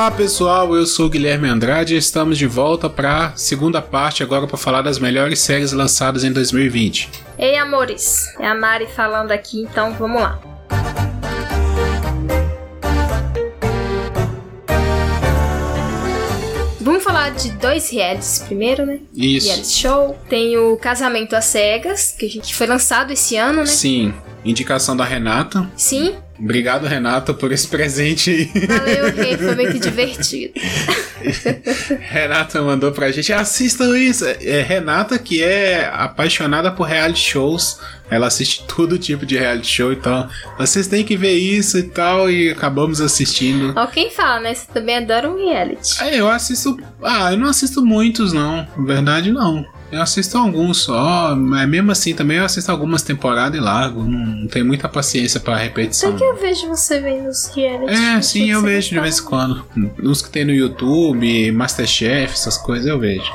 Olá pessoal, eu sou o Guilherme Andrade e estamos de volta para a segunda parte agora para falar das melhores séries lançadas em 2020. Ei amores, é a Mari falando aqui, então vamos lá. Vamos falar de dois realities primeiro, né? Isso. Reality show. Tem o Casamento às Cegas, que a gente foi lançado esse ano, né? Sim, indicação da Renata. Sim. Obrigado, Renata, por esse presente aí. Valeu, Rei, foi muito divertido. Renata mandou pra gente, assistam isso. É Renata que é apaixonada por reality shows. Ela assiste todo tipo de reality show, então vocês têm que ver isso e tal, e acabamos assistindo. Ó, quem fala, né? Você também adora um reality. É, eu assisto. Ah, eu não assisto muitos, não. Na verdade, não. Eu assisto alguns só, mas mesmo assim também eu assisto algumas temporadas e largo. Não, não tenho muita paciência pra repetição. Só que eu vejo você vendo os reality. É, sim, eu vejo de vez em quando. Uns que tem no YouTube, Masterchef, essas coisas eu vejo.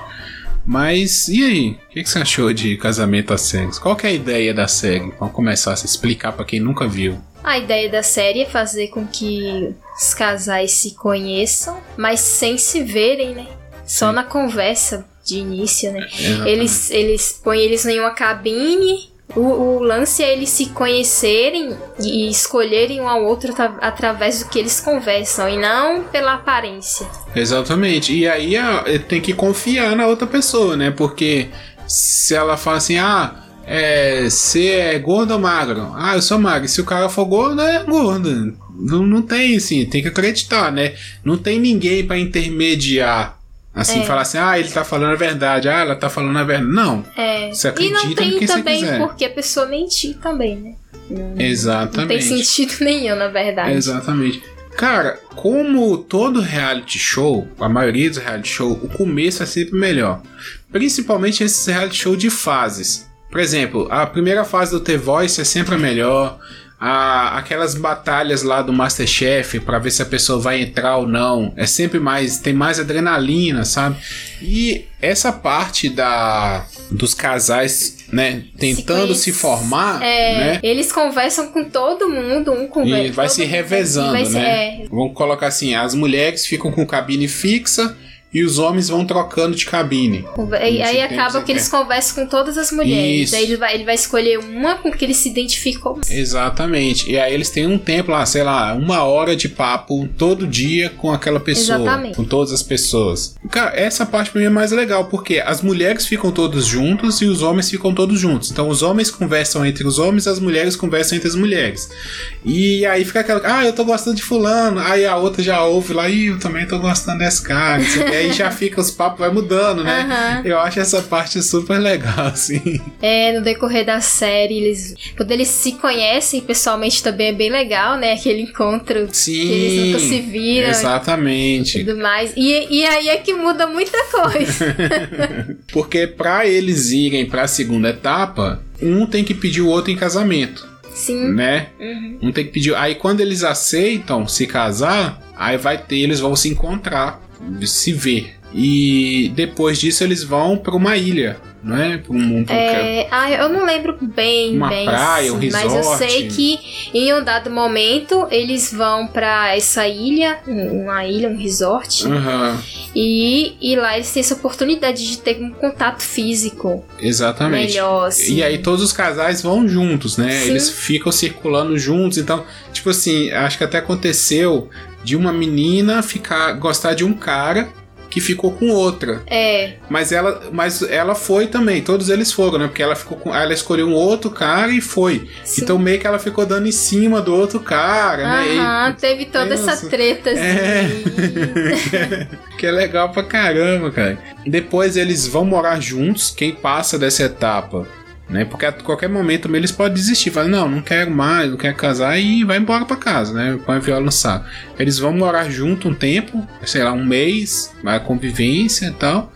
Mas e aí? O que, que você achou de Casamento às Cegas? Qual que é a ideia da série? Vamos começar a se explicar pra quem nunca viu. A ideia da série é fazer com que os casais se conheçam, mas sem se verem, né? Só Sim. na conversa de início, né? Exatamente. Eles, eles põem eles em uma cabine. O, o lance é eles se conhecerem e escolherem um ao outro atra- através do que eles conversam e não pela aparência. Exatamente. E aí a- tem que confiar na outra pessoa, né? Porque se ela fala assim, ah, é, você é gordo ou magro? Ah, eu sou magro. Se o cara for gordo, é gordo. Não, não tem, assim, tem que acreditar, né? Não tem ninguém pra intermediar. Assim, É. falar assim, ah, ele tá falando a verdade, ah, ela tá falando a verdade. Não. É. Você E acredita não no tem também porque a pessoa mentir também, né? Não, não tem Exatamente. sentido nenhum, na verdade. Exatamente. Cara, como todo reality show, a maioria dos reality show, o começo é sempre melhor. Principalmente esses reality show de fases. Por exemplo, a primeira fase do The Voice é sempre a melhor. A, aquelas batalhas lá do Masterchef pra ver se a pessoa vai entrar ou não. É sempre mais. Tem mais adrenalina, sabe? E essa parte da dos casais, né? Tentando conhece- se, formar, É, né? eles conversam com todo mundo, um conversa. E vai se revezando, vai se- né? é, Vamos colocar assim: as mulheres ficam com cabine fixa e os homens vão trocando de cabine. e aí acaba que eles conversam com todas as mulheres. Isso. Aí ele vai, ele vai escolher uma com que ele se identificou. Exatamente. E aí eles têm um tempo lá, sei lá, uma hora de papo todo dia com aquela pessoa. Exatamente. Com todas as pessoas. Cara, essa parte pra mim é mais legal, porque as mulheres ficam todos juntos e os homens ficam todos juntos. Então os homens conversam entre os homens, as mulheres conversam entre as mulheres. E aí fica aquela, ah, eu tô gostando de fulano. Aí a outra já ouve lá, e eu também tô gostando desse cara. não sei o quê. aí já fica, os papos vai mudando, né? Aham. Eu acho essa parte super legal, assim. É, no decorrer da série, eles. Quando eles se conhecem pessoalmente também é bem legal, né? Aquele encontro Sim. que eles nunca se viram. Exatamente. E tudo mais. E, e aí é que muda muita coisa. Porque pra eles irem pra segunda etapa, um tem que pedir o outro em casamento, Sim. né? Uhum. Um tem que pedir. Aí quando eles aceitam se casar, aí vai ter, eles vão se encontrar, se ver. E depois disso eles vão pra uma ilha, não é? Pra um, pra um- É, ah, eu não lembro bem, Uma bem praia, um assim, mas eu resort. sei que em um dado momento eles vão pra essa ilha, um- uma ilha, um resort, Aham, e, e lá eles têm essa oportunidade de ter um contato físico exatamente. melhor, assim. E aí todos os casais vão juntos, né? Sim. Eles ficam circulando juntos. Então, tipo assim, acho que até aconteceu de uma menina ficar gostar de um cara que ficou com outra. É, Mas ela, mas ela foi também, todos eles foram, né? Porque ela ficou com, ela escolheu um outro cara e foi. sim. Então meio que ela ficou dando em cima do outro cara, né? Aham, teve toda Nossa. essa treta assim. É. que é legal pra caramba, cara. Depois eles vão morar juntos, quem passa dessa etapa, né? Porque a qualquer momento eles podem desistir, falar, não, não quero mais, não quero casar e vai embora pra casa, né? Põe a viola no saco. Eles vão morar junto um tempo, sei lá, um mês, a convivência e tal.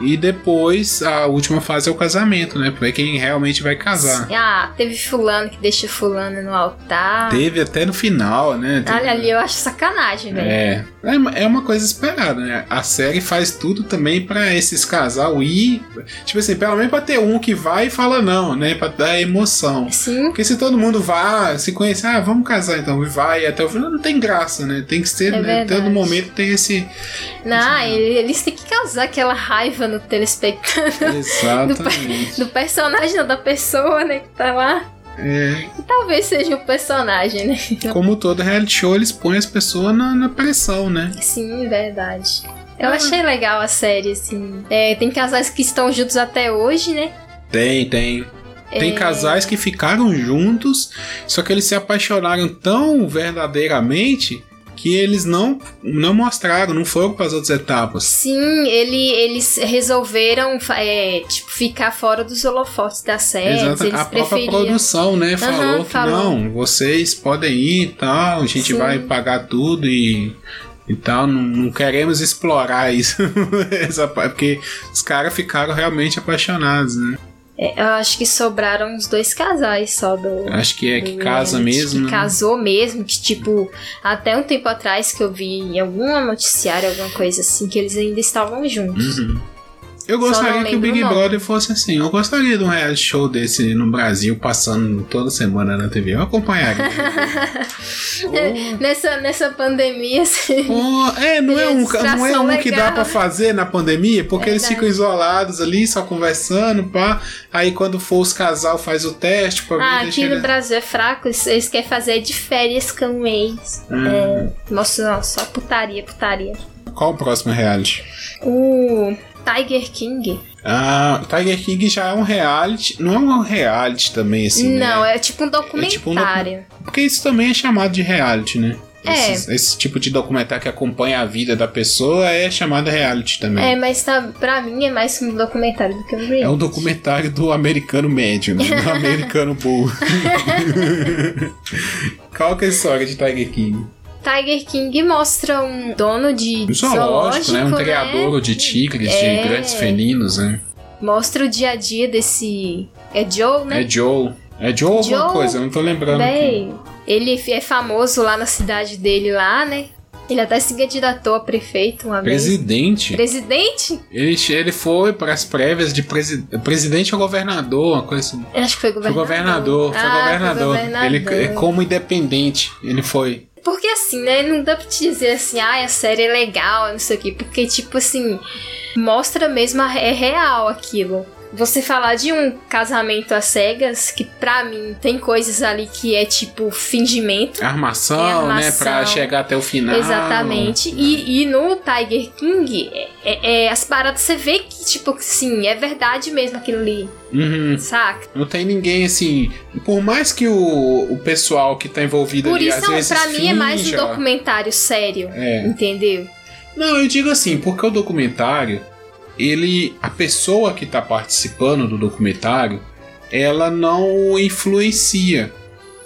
E depois a última fase é o casamento, né? Pra ver quem realmente vai casar. Ah, teve fulano que deixa fulano no altar. Teve até no final, né? Olha ali, eu acho sacanagem, velho. É. É, é uma coisa esperada, né? A série faz tudo também pra esses casal ir. Tipo assim, pelo menos pra ter um que vai e fala não, né? Pra dar emoção. Sim. Porque se todo mundo vai, se conhecer, ah, vamos casar então, e vai até o final, não tem graça, né? Tem que ser, É né? Todo momento tem esse. Não, ele- eles têm que causar aquela raiva no telespectador. Exatamente. Do personagem, não da pessoa, né? Que tá lá. É, E talvez seja o personagem, né? como todo reality show, eles põem as pessoas na, na pressão, né? Sim, verdade. Eu Ah. achei legal a série, assim. É, tem casais que estão juntos até hoje, né? Tem, tem. Tem É. casais que ficaram juntos, só que eles se apaixonaram tão verdadeiramente que eles não, não mostraram, não foram para as outras etapas. Sim, ele, eles resolveram é, tipo, ficar fora dos holofotes da série. Exato. Eles A própria preferiam. produção, né, falou que falou. não, vocês podem ir e tal, a gente Sim. vai pagar tudo e, e tal, não, não queremos explorar isso, essa parte, porque os caras ficaram realmente apaixonados, né? É, eu acho que sobraram os dois casais só do. Acho que é que casa reality, mesmo, Que né? casou mesmo, que tipo, até um tempo atrás que eu vi em algum noticiário, alguma coisa assim, que eles ainda estavam juntos. Uhum. Eu gostaria que o Big. Brother fosse assim. Eu gostaria de um reality show desse no Brasil, passando toda semana na TV. Eu acompanharia. Oh. Nessa, nessa pandemia, assim. Oh, é, não é um, não é um que dá pra fazer na pandemia, porque eles ficam isolados ali, só conversando, pá. Aí quando for os casal faz o teste pra ver Ah, aqui no Brasil é fraco, eles, querem fazer de férias com o ex. Hum. Nossa, não, só putaria, putaria. Qual o próximo reality? O Tiger King. Ah, Tiger King já é um reality. Não é um reality também, assim. não, né? é tipo um tipo um documentário. Porque isso também é chamado de reality, né? É. Esses- esse tipo de documentário que acompanha a vida da pessoa é chamado reality também. É, mas tá, pra mim é mais um documentário do que um reality. É um documentário do americano médio, né? Do americano burro. Qual que é a história de Tiger King? Tiger King mostra um dono de Um zoológico, né? Um zoológico, criador de tigres, É. de grandes felinos, né? Mostra o dia a dia desse. É Joe, né? É Joe. É Joe alguma Joe, coisa, eu não tô lembrando. Véi, ele é famoso lá na cidade dele, lá, né? Ele até se candidatou a prefeito uma vez. Presidente. Presidente? Ele, ele foi para as prévias de presi presidente ou governador, uma coisa assim. Eu acho que foi Foi governador. governador, foi Ah, governador. governador. Ele é como independente, ele foi. Porque assim, né? Não dá pra te dizer assim, ah, a série é legal, não sei o quê. Porque, tipo assim, mostra mesmo, é real aquilo. Você falar de um casamento às cegas, que pra mim tem coisas ali que é tipo fingimento. Armação, É armação. né? Pra chegar até o final. Exatamente. E, e no Tiger King, é, é- é as paradas você vê que, tipo, sim, é verdade mesmo aquilo ali, Uhum. saca? Não tem ninguém assim. Por mais que o, o pessoal que tá envolvido Por ali isso, às vezes pra mim, é mais um documentário sério, É. entendeu? Não, eu digo assim, porque o documentário, ele. A pessoa que tá participando do documentário, ela não influencia.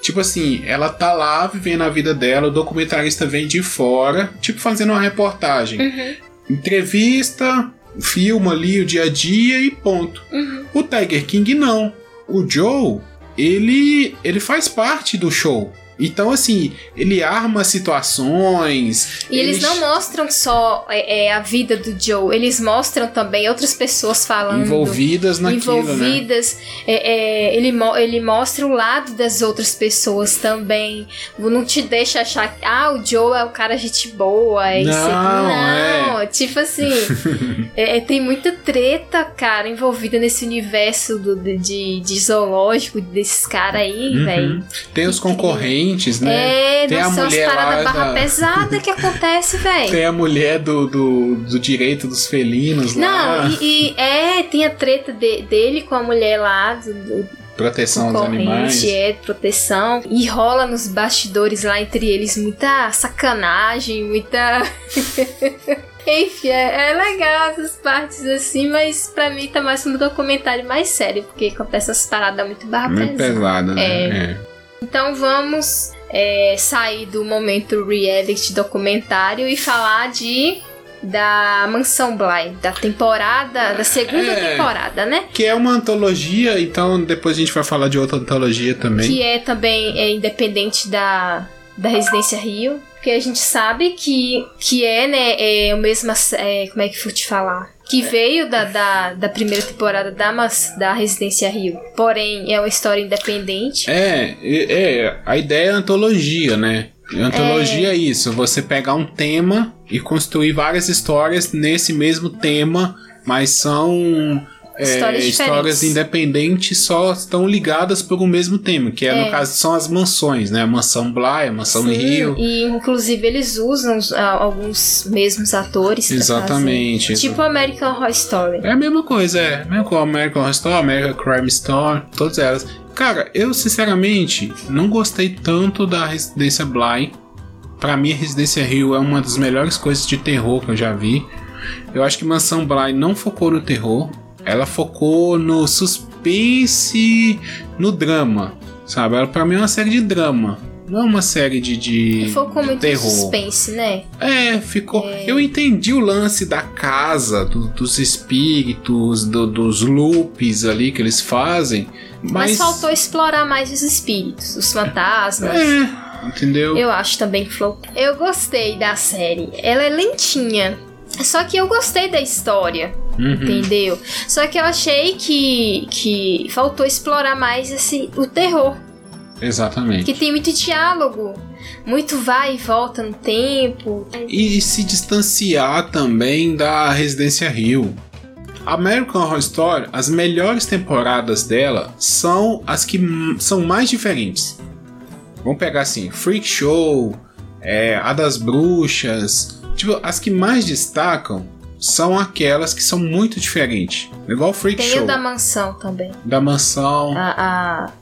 Tipo assim, ela tá lá vivendo a vida dela, o documentarista vem de fora, tipo fazendo uma reportagem. Uhum, Entrevista, filma ali o dia a dia e ponto. uhum. O Tiger King não. O Joe, ele ele faz parte do show. Então assim, ele arma situações. E eles ele não mostram só é, é, a vida do Joe, eles mostram também outras pessoas falando. envolvidas naquilo, né? envolvidas. É, é, ele, mo- ele mostra o lado das outras pessoas também. Não te deixa achar que ah, o Joe é o cara gente boa. É. Não, não. Tipo assim, é, é, tem muita treta, cara, envolvida nesse universo do, de, de, de zoológico desses caras aí, Uhum. velho. Tem os concorrentes, né? É, Tem a nossa, umas mulher lá paradas barra da- pesada que acontece, velho. Tem a mulher do, do, do direito dos felinos lá. Não, e, e é, tem a treta de- dele com a mulher lá, do, do proteção aos animais. é, proteção. E rola nos bastidores lá entre eles muita sacanagem, muita. Enfim, é, é legal essas partes assim, mas pra mim tá mais um documentário mais sério, porque acontece essas paradas muito barra Muito pesada. pesada, né? É. É. Então vamos é, sair do momento reality documentário e falar de da Mansão Bly, da temporada, da segunda É. temporada, né? Que é uma antologia, então depois a gente vai falar de outra antologia também. Que é também é, independente da, da Residência Rio. porque a gente sabe que, que é, né, é o mesmo. É, como é que vou te falar? Que veio da, da, da primeira temporada da, da Residência Rio. Porém, é uma história independente. É, é, a ideia é antologia, né? Antologia é... é isso, você pegar um tema e construir várias histórias nesse mesmo tema, mas são histórias, é, histórias independentes só estão ligadas por um mesmo tema, que é, é, no caso são as mansões, né? A mansão Bly, a mansão Sim, Rio. E inclusive eles usam uh, alguns mesmos atores. Exatamente. Tipo American Horror Story. É a mesma coisa, é. Mesmo com American Horror Story, American Crime Story, todas elas. Cara, eu sinceramente não gostei tanto da Residência Bly. Para mim, a Residência Rio é uma das melhores coisas de terror que eu já vi. Eu acho que Mansão Bly não focou no terror, ela focou no suspense, no drama, sabe? Ela para mim é uma série de drama. Não é uma série de, de Focou de muito terror. suspense, né? É, ficou. É... Eu entendi o lance da casa, do, dos espíritos, do, dos loops ali que eles fazem. Mas... mas faltou explorar mais os espíritos, os fantasmas. É, entendeu? Eu acho também que falou. Eu gostei da série. Ela é lentinha. Só que eu gostei da história. Uhum. Entendeu? Só que eu achei que, que faltou explorar mais esse, o terror. Exatamente. Que tem muito diálogo, muito vai e volta no tempo. E se distanciar também da Residência Rio. American Horror Story, as melhores temporadas dela são as que são mais diferentes. Vamos pegar assim, Freak Show, é, A das Bruxas, tipo, as que mais destacam são aquelas que são muito diferentes. Igual o Freak Tem Show. Tem o da mansão também. Da mansão. A, a,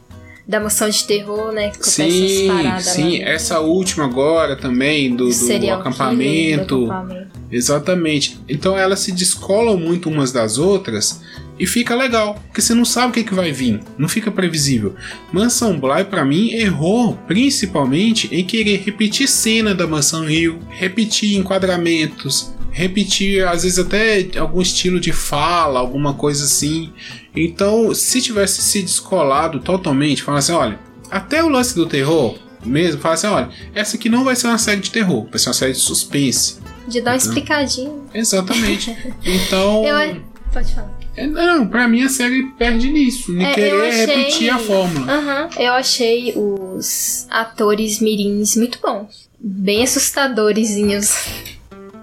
da mansão de terror, né? Que sim, sim. Essa última agora também, do, do acampamento. do acampamento. Exatamente. Então elas se descolam muito umas das outras e fica legal, porque você não sabe o que, que vai vir, não fica previsível. Mansão Bly, para mim, errou principalmente em querer repetir cena da Mansão Rio, repetir enquadramentos, repetir, às vezes até algum estilo de fala, alguma coisa assim. Então, se tivesse se descolado totalmente, falar assim, olha, até o lance do terror mesmo, fala assim, olha, essa aqui não vai ser uma série de terror, vai ser uma série de suspense. De dar uma então, explicadinha. Exatamente. Então. Eu... Pode falar. É, não, pra mim a série perde nisso, em é, querer achei... repetir a fórmula. Uhum, eu achei os atores mirins muito bons. Bem assustadorzinhos.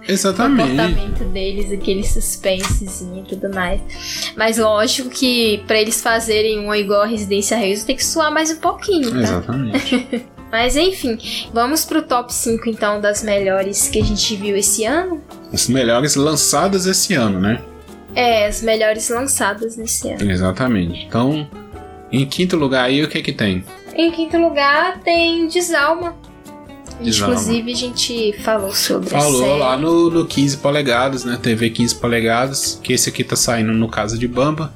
Exatamente. O comportamento deles, aquele suspensezinho e tudo mais. Mas lógico que para eles fazerem uma igual a Residência Reis tem que suar mais um pouquinho, tá? Exatamente. Mas enfim, vamos pro top 5 então das melhores que a gente viu esse ano. As melhores lançadas esse ano, né? É, as melhores lançadas nesse ano. Exatamente. Então, em quinto lugar aí, o que é que tem? Em quinto lugar tem Desalma. Inclusive, a gente falou sobre Falou lá no, no 15 polegadas, né? TV 15 polegadas, que esse aqui tá saindo no Casa de Bamba.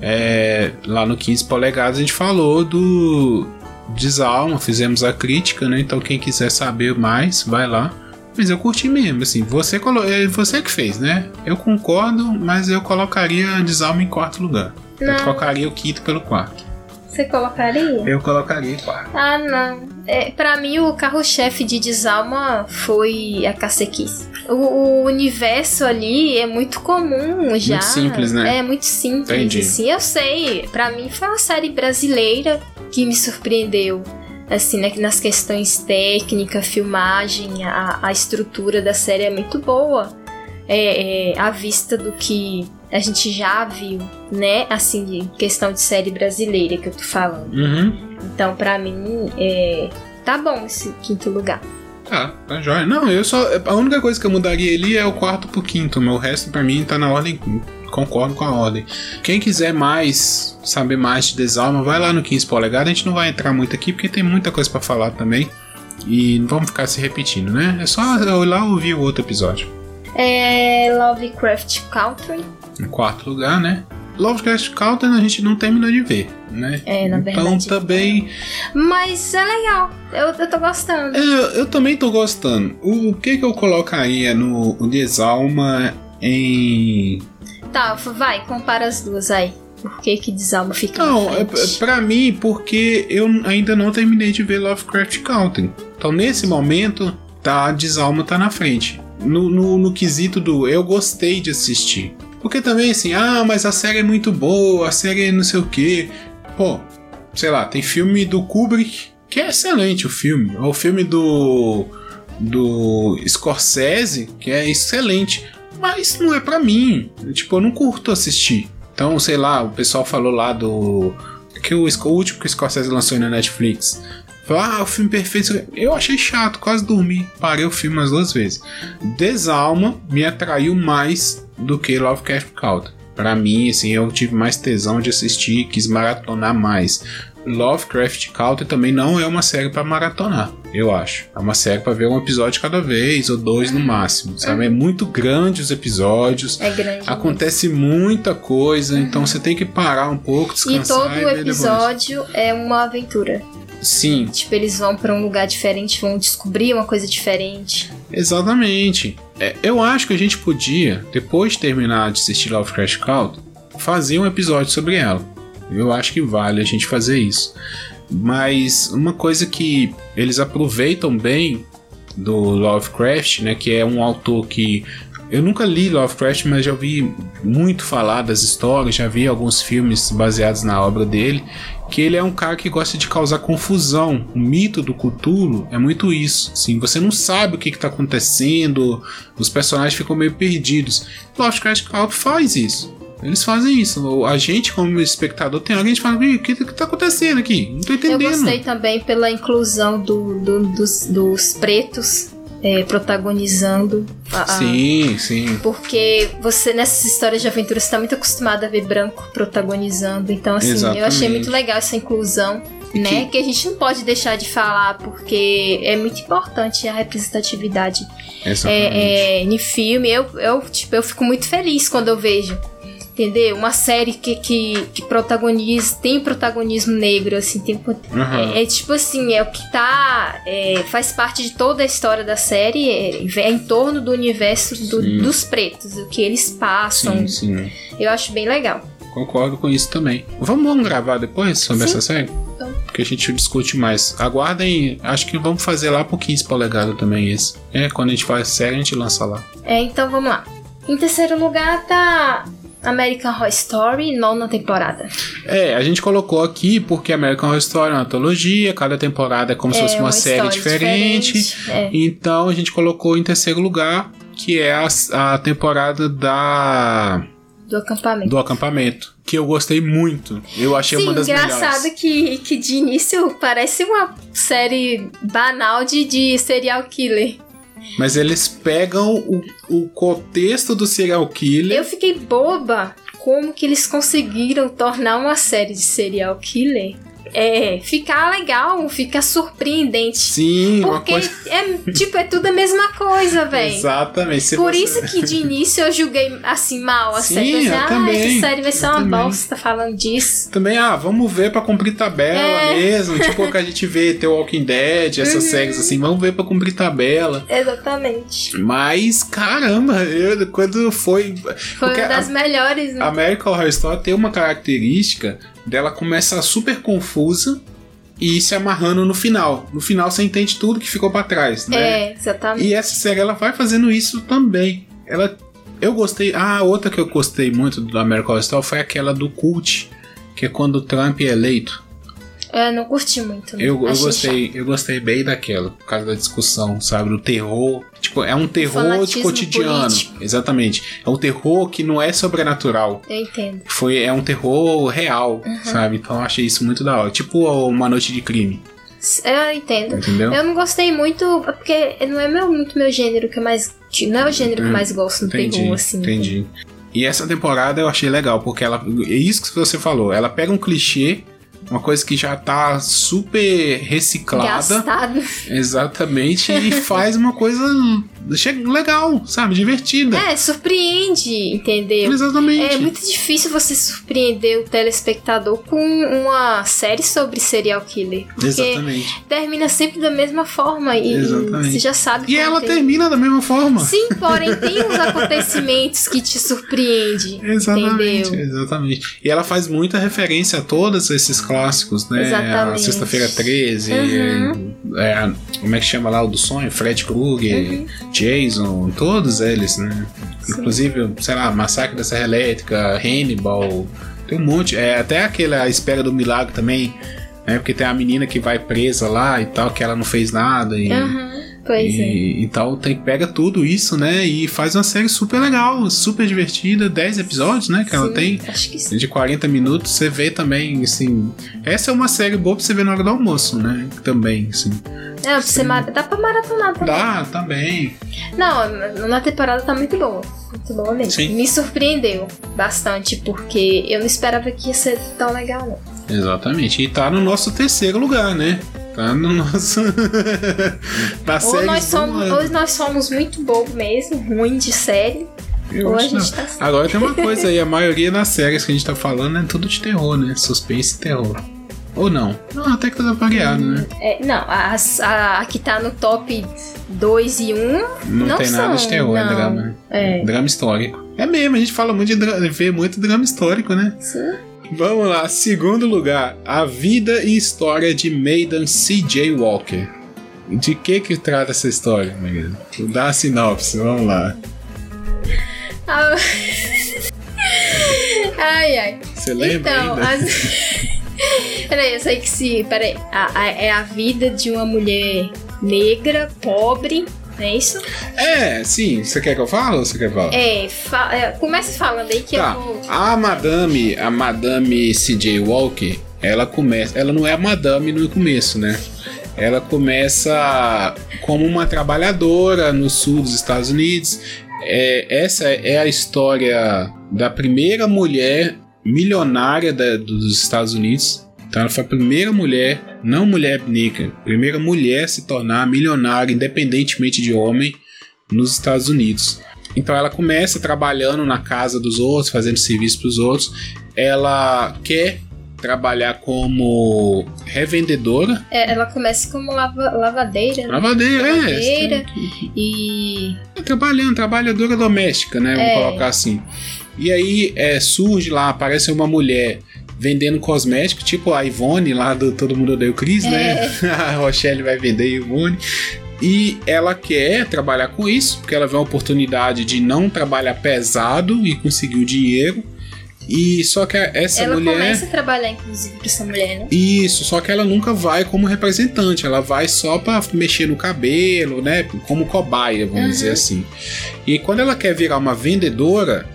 É, lá no 15 polegadas a gente falou do Desalma, fizemos a crítica, né? Então quem quiser saber mais, vai lá. Mas eu curti mesmo, assim, você, colo... É você que fez, né? Eu concordo, mas eu colocaria Desalma em quarto lugar. Não. Eu trocaria o quinto pelo quarto. Você colocaria? Eu colocaria em quarto. Ah, não. É, pra mim, o carro-chefe de Desalma foi a Cacequice. O, o, universo ali é muito comum já. Muito simples, né? É muito simples. Entendi. Assim, eu sei. Pra mim, foi uma série brasileira que me surpreendeu assim, né, nas questões técnicas, filmagem, a, a estrutura da série é muito boa. É, é, à vista do que a gente já viu, né? Assim, de questão de série brasileira que eu tô falando. Uhum. Então, para mim, é, tá bom esse quinto lugar. Ah, tá jóia. Não, eu só. A única coisa que eu mudaria ali é o quarto pro quinto. O resto, para mim, tá na ordem concordo com a ordem. Quem quiser mais, saber mais de Desalma, vai lá no 15 polegadas. A gente não vai entrar muito aqui porque tem muita coisa para falar também. E não vamos ficar se repetindo, né? É só ir lá ouvir o outro episódio. É Lovecraft Country. Em quarto lugar, né? Lovecraft Country a gente não terminou de ver, né? É, na então, verdade. Então também. Mas é legal, eu, eu tô gostando. É, eu também tô gostando. O, o que que eu colocaria no Desalma em Tá, vai, compara as duas aí. Por que que Desalma fica Não, é, pra mim, porque eu ainda não terminei de ver Lovecraft Country. Então, nesse momento, tá, Desalma tá na frente. No, no, no quesito do eu gostei de assistir. Porque também assim, ah, mas a série é muito boa, a série é não sei o que. Pô, sei lá, tem filme do Kubrick que é excelente o filme. Ou o filme do do Scorsese, que é excelente, mas não é para mim. Tipo, eu não curto assistir. Então, sei lá, o pessoal falou lá do que o, o último que o Scorsese lançou na Netflix. Falou, ah, o filme perfeito. Eu achei chato, quase dormi. Parei o filme umas duas vezes. Desalma me atraiu mais do que Lovecraft Country. Para mim, assim, eu tive mais tesão de assistir, quis maratonar mais. Lovecraft Country também não é uma série para maratonar, eu acho. É uma série para ver um episódio cada vez ou dois no máximo, sabe? É muito grande os episódios. É grande. Acontece muita coisa, então você tem que parar um pouco, descansar. E todo e episódio depois. é uma aventura. Sim. Tipo, eles vão para um lugar diferente, vão descobrir uma coisa diferente. Exatamente. É, eu acho que a gente podia, depois de terminar de assistir Lovecraft Country, fazer um episódio sobre ela. Eu acho que vale a gente fazer isso. Mas uma coisa que eles aproveitam bem do Lovecraft, né, que é um autor que eu nunca li Lovecraft, mas já ouvi muito falar das histórias, já vi alguns filmes baseados na obra dele, que ele é um cara que gosta de causar confusão. O mito do Cthulhu é muito isso. Assim, você não sabe o que está acontecendo, os personagens ficam meio perdidos. Lovecraft faz isso. Eles fazem isso. A gente, como espectador, tem alguém que fala: o que, que tá acontecendo aqui? Não tô entendendo. Eu gostei também pela inclusão do, do dos, dos pretos é, protagonizando. A, sim, sim. Porque você, nessas histórias de aventura, está muito acostumado a ver branco protagonizando. Então, assim, Exatamente. eu achei muito legal essa inclusão. Né? Que... que a gente não pode deixar de falar, porque é muito importante a representatividade é, é, em filme. Eu, eu, tipo, eu fico muito feliz quando eu vejo entendeu? Uma série que, que, que protagoniza, tem protagonismo negro, assim, tem, uhum. é, é, tipo assim, é o que tá, é, faz parte de toda a história da série, é, é em torno do universo do, dos pretos, o que eles passam. Sim, sim. Eu acho bem legal. Concordo com isso também. Vamos, vamos gravar depois sobre sim. essa série? Porque a gente discute mais. Aguardem, acho que vamos fazer lá por 15 polegadas também esse. É, quando a gente faz série, a gente lança lá. É, então vamos lá. Em terceiro lugar tá American Horror Story, nona temporada. É, a gente colocou aqui porque American Horror Story é uma antologia, cada temporada é como é, se fosse uma, uma série diferente. diferente é. Então a gente colocou em terceiro lugar, que é a, a temporada da. Do acampamento. Do acampamento. Que eu gostei muito. Eu achei Sim, uma das engraçado melhores. engraçado que, que de início parece uma série banal de, de serial killer. Mas eles pegam o, o contexto do serial killer. Eu fiquei boba como que eles conseguiram tornar uma série de serial killer é, ficar legal, ficar surpreendente. Sim, porque coisa... é tipo, é tudo a mesma coisa, velho. Exatamente. Se Por você... isso que de início eu julguei assim mal a Sim, série. Pensei, ah, também, essa série vai ser uma também. bosta falando disso. Também, ah, vamos ver pra cumprir tabela É. mesmo. Tipo o que a gente vê The Walking Dead, essas Uhum. séries assim, vamos ver pra cumprir tabela. Exatamente. Mas, caramba, eu, quando foi. Foi uma das a, melhores, né? a American Horror Story tem uma característica dela começar super confusa e se amarrando no final. No final você entende tudo que ficou pra trás, né? É, exatamente. E essa série ela vai fazendo isso também. Ela eu gostei, ah, outra que eu gostei muito do American Horror Story foi aquela do cult, que é quando o Trump é eleito. Eu não curti muito. Eu, eu Achei gostei, eu gostei bem daquela, por causa da discussão, sabe, do terror. Tipo, é um terror de cotidiano. político. Exatamente. É um terror que não é sobrenatural. chato. Eu entendo. Foi, é um terror real, Uhum. sabe? Então eu achei isso muito da hora. Tipo uma noite de crime, Eu entendo. entendeu? Eu não gostei muito, porque não é meu, muito meu gênero que eu mais. Não é o gênero que eu Hum, mais gosto no Entendi, terror, assim. entendi. E essa temporada eu achei legal, porque ela. É isso que você falou. Ela pega um clichê, uma coisa que já tá super reciclada. Gastado. Exatamente, e faz uma coisa legal, sabe? Divertida. É, surpreende, entendeu? Exatamente. É muito difícil você surpreender o telespectador com uma série sobre serial killer. Porque Exatamente. termina sempre da mesma forma e Exatamente. você já sabe E que ela tem. termina da mesma forma. Sim, porém tem uns acontecimentos que te surpreende. Exatamente, Entendeu? exatamente. E ela faz muita referência a todos esses clássicos, né? A Exatamente. Sexta-feira 13, Uhum. É, como é que chama lá o do sonho? Fred Krueger, Uhum. Jason, todos eles, né? Inclusive, sei lá, Massacre da Serra Elétrica, Hannibal, tem um monte. É, até aquele A Espera do Milagre também, né? Porque tem a menina que vai presa lá e tal, que ela não fez nada. E, Aham, pois é. e, Então tem, pega tudo isso, né? E faz uma série super legal, super divertida, 10 episódios, né? Que ela Sim, tem. Acho que sim. De 40 minutos, você vê também, assim. Essa é uma série boa pra você ver na hora do almoço, né? Também, assim. Não, você mara- dá pra maratonar também. Dá, também. Não, na- na temporada tá muito boa. Muito boa mesmo. Sim. Me surpreendeu bastante, porque eu não esperava que ia ser tão legal, não. Exatamente. E tá no nosso terceiro lugar, né? Tá no nosso. na Ou nós, somos, ou nós somos muito bom mesmo, ruim de série, Eu ou a gente não. tá certo. Agora tem uma coisa aí, a maioria das séries que a gente tá falando é tudo de terror, né? Suspense e terror. Ou não? Não, até que tá variado, né? É, não, as- a, a que tá no top 2 e 1 Não, Não tem nada de são, terror, é não. drama. né? é. Drama histórico. É mesmo, a gente fala muito de drama, vê muito drama histórico, né? Sim. Vamos lá, segundo lugar, a vida e história de Maiden C.J. Walker. De que que trata essa história, Maiden? Dá a sinopse, vamos lá. Ah, ai, ai. Você lembra Então, ainda? as... Peraí, eu sei que se. Peraí. A- a- é a vida de uma mulher negra, pobre, é isso? É, sim. Você quer que eu fale ou você quer falar? É, fa... é, comece falando aí que Tá. eu vou. A Madame, a Madame C.J. Walker, ela começa, ela não é a Madame no começo, né? Ela começa como uma trabalhadora no sul dos Estados Unidos. É, essa é a história da primeira mulher milionária da- dos Estados Unidos. Então ela foi a primeira mulher, não mulher negra, primeira mulher a se tornar milionária independentemente de homem nos Estados Unidos. Então ela começa trabalhando na casa dos outros, fazendo serviço para os outros. Ela quer trabalhar como revendedora. É, ela começa como lava- lavadeira, né? Lavadeira, é. Lavadeira. E. Trabalhando, trabalhadora doméstica, né? Vamos É. colocar assim. E aí é, surge lá, aparece uma mulher vendendo cosmético, tipo a Ivone lá do Todo Mundo Odeia o Cris, né? a Rochelle vai vender a Ivone. E ela quer trabalhar com isso, porque ela vê uma oportunidade de não trabalhar pesado e conseguir o dinheiro. E só que essa ela mulher. começa a trabalhar, inclusive, pra essa mulher, né? Isso, só que ela nunca vai como representante, ela vai só pra mexer no cabelo, né? Como cobaia, vamos Uhum. dizer assim. E quando ela quer virar uma vendedora,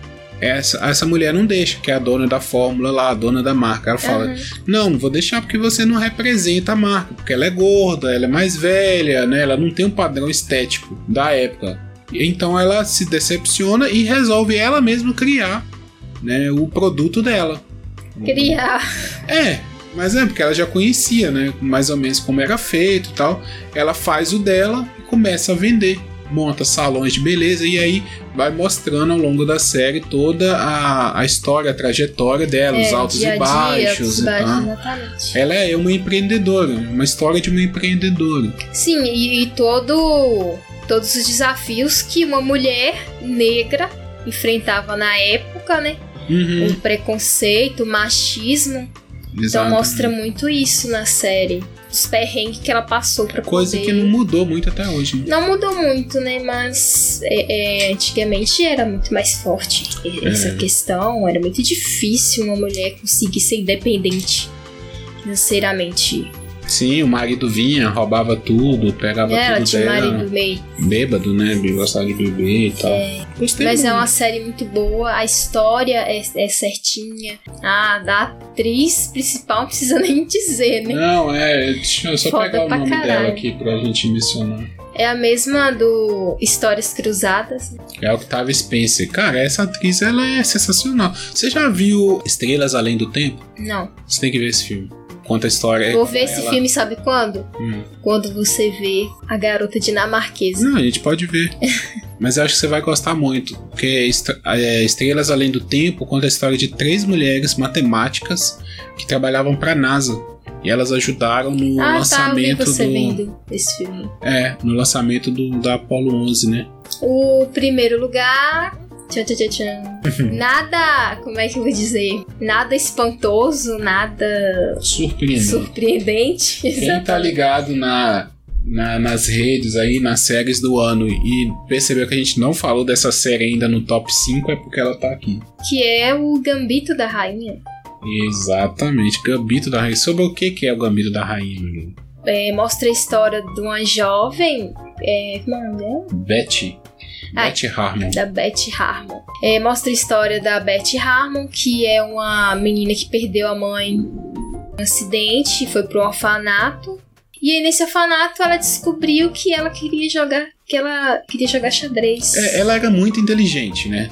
essa, essa mulher não deixa, que é a dona da fórmula lá, a dona da marca. Ela fala: Uhum. Não, não vou deixar porque você não representa a marca, porque ela é gorda, ela é mais velha, né? Ela não tem um padrão estético da época. Então ela se decepciona e resolve ela mesma criar né, o produto dela. Criar. É, mas é porque ela já conhecia, né? Mais ou menos como era feito e tal. Ela faz o dela e começa a vender. Monta salões de beleza e aí vai mostrando ao longo da série toda a, a história, a trajetória dela, os É, altos dia e dia, baixos. e baixos, exatamente. Ela é uma empreendedora, uma história de uma empreendedora. Sim, e, e todo, todos os desafios que uma mulher negra enfrentava na época, né? Uhum, O preconceito, o machismo. Então exatamente. mostra muito isso na série. Os perrengues que ela passou pra Coisa poder... que não mudou muito até hoje. Não mudou muito, né? Mas é, é, antigamente era muito mais forte essa É. questão. Era muito difícil uma mulher conseguir ser independente financeiramente. Sim, o marido vinha, roubava tudo, pegava ela tudo tinha dela. marido meio. Bêbado, né? Gostava de beber e tal. Gostei Mas é uma série muito boa, a história é, é certinha. A da atriz principal não precisa nem dizer, né? Não, é, deixa eu só Foda pegar o nome caralho. dela aqui pra gente mencionar. É a mesma do Histórias Cruzadas. É a Octavia Spencer. Cara, essa atriz ela é sensacional. Você já viu Estrelas Além do Tempo? Não. Você tem que ver esse filme. Conta a história. Vou ver esse ela- filme, sabe quando? Hum. Quando você vê a garota dinamarquesa. Não, a gente pode ver. Mas eu acho que você vai gostar muito. Porque Estra- é, Estrelas Além do Tempo conta a história de três mulheres matemáticas que trabalhavam pra NASA. E elas ajudaram no ah, tá, eu vi lançamento você do. vendo esse filme. É, no lançamento do, da Apollo 11, né? O primeiro lugar. Tchan, tchan, tchan, tchan. nada. Como é que eu vou dizer? Nada espantoso, nada Surpreendente. surpreendente. Quem tá ligado na na, nas redes aí, nas séries do ano, e percebeu que a gente não falou dessa série ainda no top 5, é porque ela tá aqui. Que é o Gambito da Rainha. Exatamente, Gambito da Rainha. Sobre o que, que é o Gambito da Rainha? É, mostra a história de uma jovem. É, como é o nome dela? Betty. Betty Harmon. Da Betty Harmon. É, mostra a história da Betty Harmon, que é uma menina que perdeu a mãe num acidente, foi pro orfanato. E aí nesse orfanato ela descobriu que ela queria jogar, que ela queria jogar xadrez. É, ela era muito inteligente, né?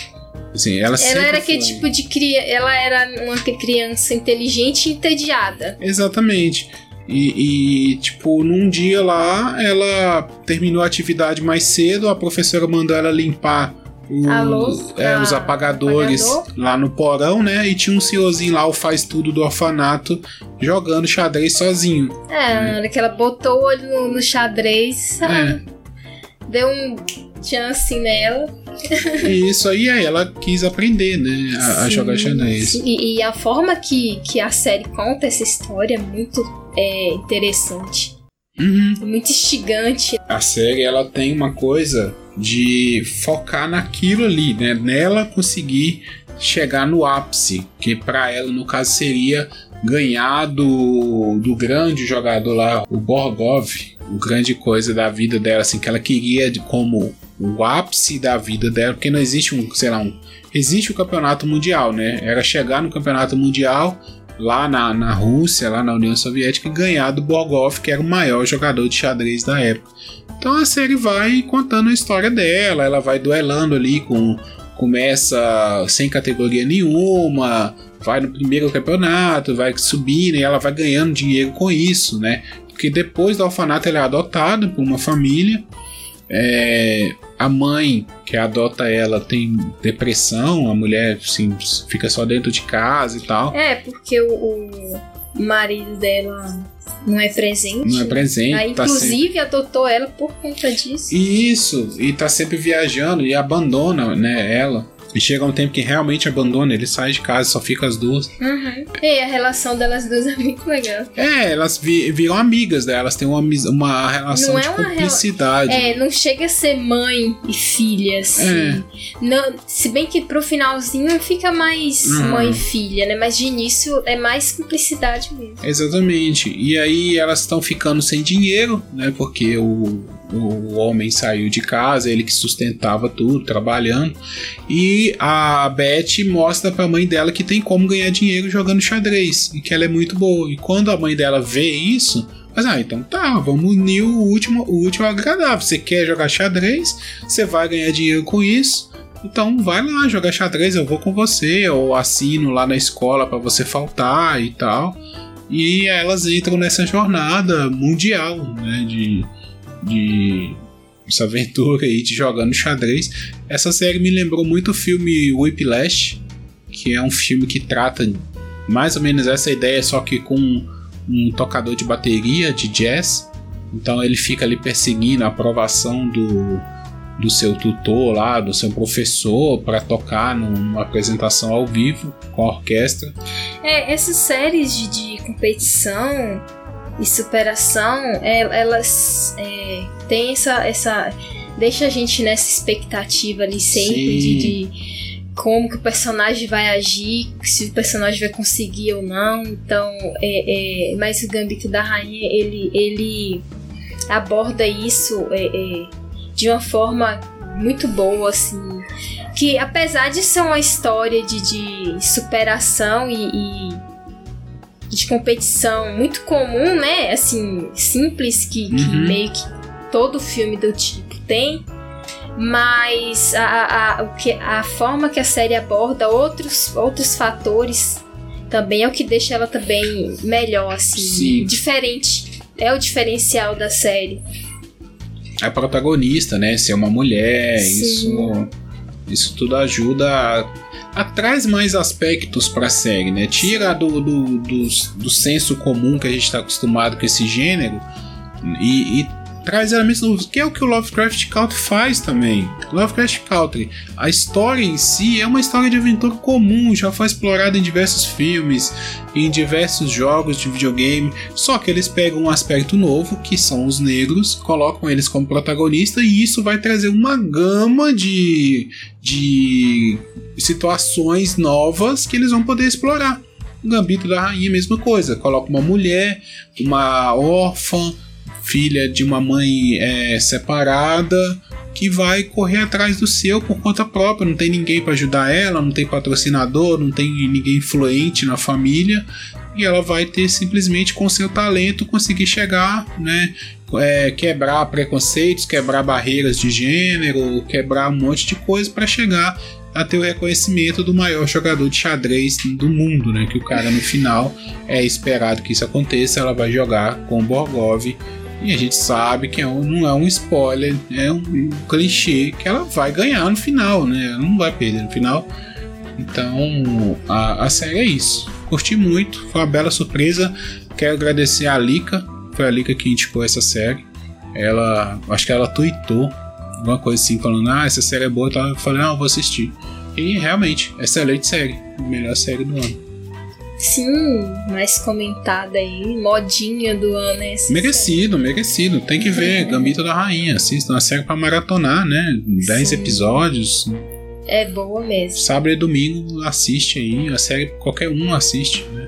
Assim, ela ela era que foi- tipo de criança, ela era uma criança inteligente e entediada. Exatamente. E, e, tipo, num dia lá, ela terminou a atividade mais cedo, a professora mandou ela limpar o- A luz, é, a- os apagadores apagador. lá no porão, né? E tinha um senhorzinho lá, o faz tudo do orfanato, jogando xadrez sozinho. É, na hora que ela botou o olho no, no xadrez, É. deu um chance nela. E isso aí, aí ela quis aprender, né? A, a Sim, jogar xadrez. E, e a forma que, que a série conta essa história é muito é, interessante. Uhum. É muito instigante. a série ela tem uma coisa de focar naquilo ali, né? Nela conseguir chegar no ápice, que para ela no caso seria ganhar do, do grande jogador lá, o Borgov, o grande coisa da vida dela, assim que ela queria de como o ápice da vida dela, porque não existe um, sei lá, um existe o campeonato mundial, né? Era chegar no campeonato mundial lá na, na Rússia, lá na União Soviética, e ganhar do Borgov, que era o maior jogador de xadrez da época. Então a série vai contando a história dela, ela vai duelando ali com. Começa sem categoria nenhuma, vai no primeiro campeonato, vai subindo e ela vai ganhando dinheiro com isso, né? Porque depois do orfanato ela é adotada por uma família. É, a mãe que adota ela tem depressão, a mulher assim, fica só dentro de casa e tal. É, porque o, o marido dela não é presente. Não é presente. Aí, tá sempre- inclusive, adotou ela por conta disso. Isso, e tá sempre viajando e abandona, né, ela. E chega um tempo que realmente abandona, ele sai de casa, só fica as duas. Uhum. E a relação delas duas é muito legal. É, elas vi- viram amigas delas, têm uma, uma relação Não é de uma cumplicidade. É, não chega a ser mãe e filha, assim. É. Não, se bem que pro finalzinho fica mais Uhum. mãe e filha, né? Mas de início é mais cumplicidade mesmo. Exatamente. E aí elas estão ficando sem dinheiro, né? Porque o, o homem saiu de casa, ele que sustentava tudo, trabalhando. E a Beth mostra pra mãe dela que tem como ganhar dinheiro jogando xadrez. E que ela é muito boa. E quando a mãe dela vê isso. Mas, ah, então tá, vamos unir o último, o último agradável. Você quer jogar xadrez, você vai ganhar dinheiro com isso. Então vai lá jogar xadrez, eu vou com você, ou assino lá na escola pra você faltar e tal. E elas entram nessa jornada mundial, né? De, de essa aventura aí de jogando xadrez. Essa série me lembrou muito o filme Whiplash, que é um filme que trata mais ou menos essa ideia, só que com um tocador de bateria de jazz. Então ele fica ali perseguindo a aprovação do, do seu tutor lá, do seu professor, para tocar numa apresentação ao vivo com a orquestra. É, essas séries de, de competição e superação, é, elas é, têm essa, essa. Deixa a gente nessa expectativa ali sempre de, de como que o personagem vai agir, se o personagem vai conseguir ou não. Então, é, é, mas o Gambito da Rainha, ele, ele aborda isso é, é, de uma forma muito boa, assim. Que apesar de ser uma história de, de superação e, e de competição muito comum, né? Assim, simples, que, que Uhum. meio que todo filme do tipo tem. Mas a, a, o que, a forma que a série aborda outros, outros fatores também é o que deixa ela também melhor, assim, Sim. diferente. É o diferencial da série. a protagonista, né? Ser uma mulher, Sim. isso, isso tudo ajuda a, a traz mais aspectos pra série, né? Tira do, do, do, do senso comum que a gente está acostumado com esse gênero e, e traz elementos novos, que é o que o Lovecraft Country faz também. Lovecraft Country, a história em si é uma história de aventura comum, já foi explorada em diversos filmes, em diversos jogos de videogame, só que eles pegam um aspecto novo, que são os negros, colocam eles como protagonista e isso vai trazer uma gama de, de situações novas que eles vão poder explorar. O Gambito da Rainha, mesma coisa, coloca uma mulher, uma órfã, filha de uma mãe é, separada que vai correr atrás do seu por conta própria, não tem ninguém para ajudar ela, não tem patrocinador, não tem ninguém influente na família. E ela vai ter simplesmente com seu talento conseguir chegar, né, é, quebrar preconceitos, quebrar barreiras de gênero, quebrar um monte de coisa para chegar a ter o reconhecimento do maior jogador de xadrez do mundo, né? Que o cara no final é esperado que isso aconteça, ela vai jogar com Borgov e a gente sabe que é um, não é um spoiler, é um, clichê que ela vai ganhar no final, né? Ela não vai perder no final. Então a, a série é isso. Curti muito, foi uma bela surpresa. Quero agradecer a Lika, foi a Lika que indicou essa série. Ela, acho que ela tweetou alguma coisa assim, falando: Ah, essa série é boa. Eu falei: Não, eu vou assistir. E realmente, excelente série, melhor série do ano. Sim, mais comentada aí, modinha do ano é esse. Merecido, merecido. Tem que ver é. Gambito da Rainha. Assista uma série pra maratonar, né? 10 episódios. É boa mesmo. Sábado e domingo assiste aí. A série qualquer um assiste, né?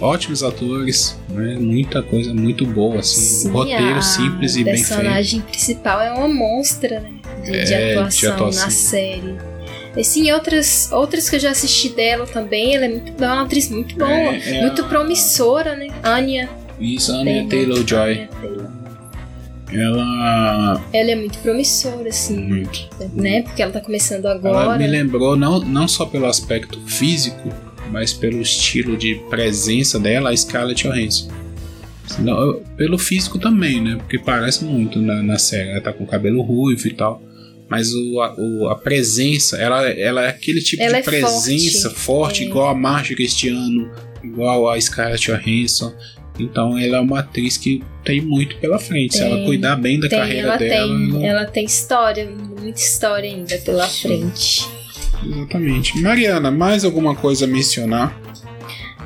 Ótimos atores, né? Muita coisa muito boa, assim. Sim, roteiro simples e bem feito. A personagem principal é uma monstra, né? De, é, de, atuação, de atuação na série. Assim, outras, outras que eu já assisti dela também, ela é muito boa, uma atriz muito boa, é, é muito a... promissora, né? Anya. Isso, Anya Taylor-Joy. Ela. Ela é muito promissora, assim. Muito. Né? Porque ela tá começando agora. Ela me lembrou, não, não só pelo aspecto físico, mas pelo estilo de presença dela, a Scarlett Johansson. Não, pelo físico também, né? Porque parece muito na, na série. Ela tá com cabelo ruivo e tal mas o, a, o, a, presença, ela, ela é aquele tipo ela de é presença forte, forte é. igual a Marge Cristiano, igual a Scarlett Johansson. Então ela é uma atriz que tem muito pela frente. Tem, Se ela cuidar bem da tem, carreira ela dela. Tem, ela... ela tem história, muita história ainda pela frente. Exatamente. Mariana, mais alguma coisa a mencionar?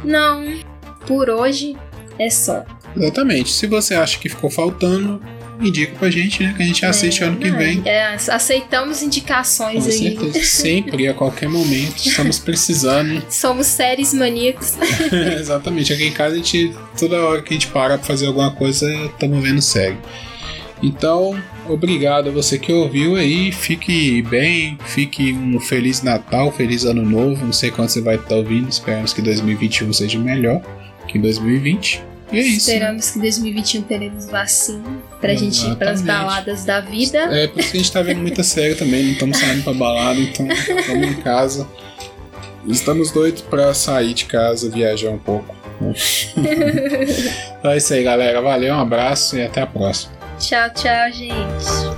Não. Por hoje é só. Exatamente. Se você acha que ficou faltando, indica pra gente, né? Que a gente assiste é, ano que vem. É, aceitamos indicações Com aí. Certeza. Sempre, a qualquer momento. Estamos precisando. Somos séries maníacos. Exatamente. Aqui em casa a gente, toda hora que a gente para pra fazer alguma coisa, estamos vendo série. Então, obrigado a você que ouviu aí. Fique bem, fique um feliz Natal, feliz Ano Novo. Não sei quando você vai estar ouvindo. Esperamos que 2021 seja melhor que 2020. E é isso. Esperamos que em 2021 teremos vacina pra Exatamente. gente ir pras baladas da vida. É, por isso que a gente tá vendo muita série também, não estamos saindo pra balada, então estamos em casa. Estamos doidos pra sair de casa, viajar um pouco. então é isso aí, galera. Valeu, um abraço e até a próxima. Tchau, tchau, gente.